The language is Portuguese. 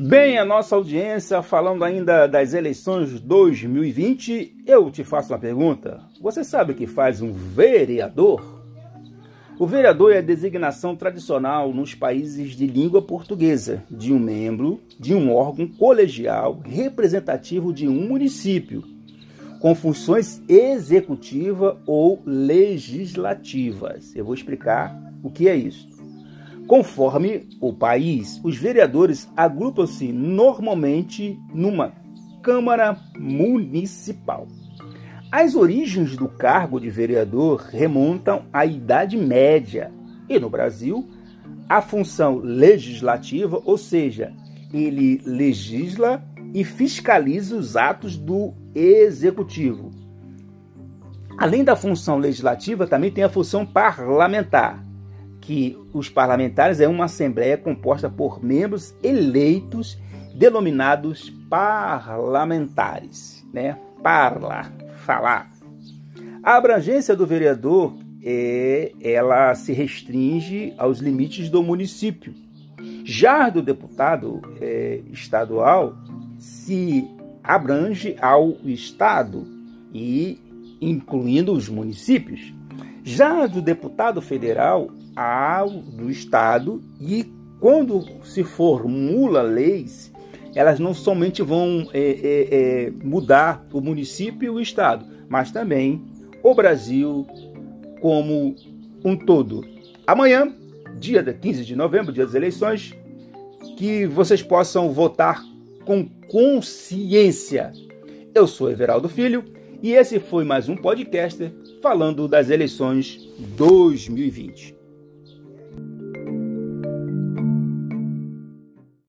Bem, a nossa audiência, falando ainda das eleições 2020, eu te faço uma pergunta. Você sabe o que faz um vereador? O vereador é a designação tradicional nos países de língua portuguesa de um membro de um órgão colegial representativo de um município, com funções executiva ou legislativas. Eu vou explicar o que é isso. Conforme o país, os vereadores agrupam-se normalmente numa Câmara Municipal. As origens do cargo de vereador remontam à Idade Média e, no Brasil, a função legislativa, ou seja, ele legisla e fiscaliza os atos do executivo. Além da função legislativa, também tem a função parlamentar, que os parlamentares é uma assembleia composta por membros eleitos denominados parlamentares, né? Parla, falar. A abrangência do vereador é, ela se restringe aos limites do município. Já do deputado é, estadual se abrange ao estado e incluindo os municípios. Já do deputado federal ao do Estado e quando se formula leis, elas não somente vão é, é, é, mudar o município e o Estado, mas também o Brasil como um todo. Amanhã, dia 15 de novembro, dia das eleições, que vocês possam votar com consciência. Eu sou Everaldo Filho e esse foi mais um podcast falando das eleições 2020.